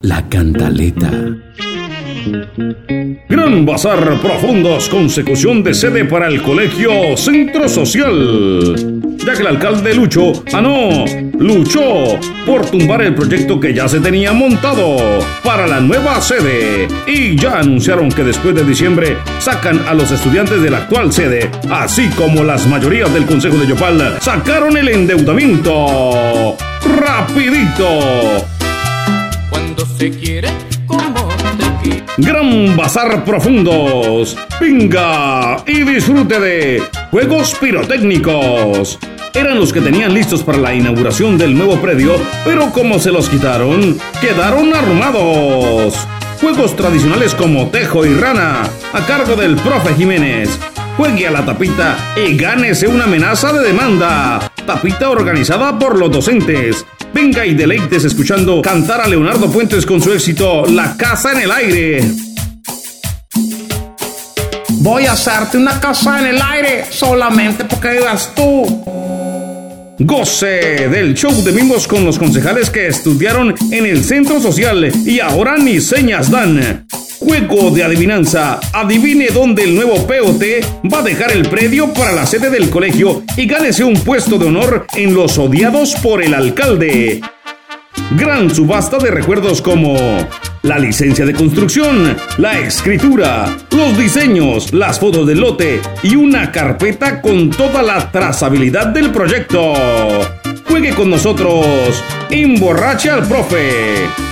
La cantaleta. Gran Bazar Profundos, consecución de sede para el Colegio Centro Social. Ya que el alcalde Lucho, ah no, luchó por tumbar el proyecto que ya se tenía montado para la nueva sede. Y ya anunciaron que después de diciembre sacan a los estudiantes de la actual sede, así como las mayorías del Consejo de Yopal, sacaron el endeudamiento. ¡Rapidito! Se quiere como Gran Bazar Profundos. Venga y disfrute de juegos pirotécnicos. Eran los que tenían listos para la inauguración del nuevo predio, pero como se los quitaron, quedaron arrumados. Juegos tradicionales como Tejo y Rana, a cargo del profe Jiménez. Juegue a la tapita y gánese una amenaza de demanda. Tapita organizada por los docentes. Venga y deleites escuchando cantar a Leonardo Puentes con su éxito La Casa en el Aire. Voy a hacerte una casa en el aire solamente porque vivas tú. Goce del show de mimos con los concejales que estudiaron en el centro social y ahora ni señas dan. Juego de adivinanza. Adivine dónde el nuevo POT va a dejar el predio para la sede del colegio y gánese un puesto de honor en los odiados por el alcalde. Gran subasta de recuerdos como la licencia de construcción, la escritura, los diseños, las fotos del lote y una carpeta con toda la trazabilidad del proyecto. Juegue con nosotros. Emborracha al profe.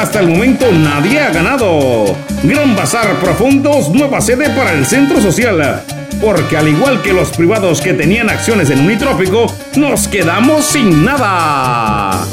Hasta el momento nadie ha ganado. Gran Bazar Profundos, nueva sede para el centro social. Porque al igual que los privados que tenían acciones en Unitrópico, nos quedamos sin nada.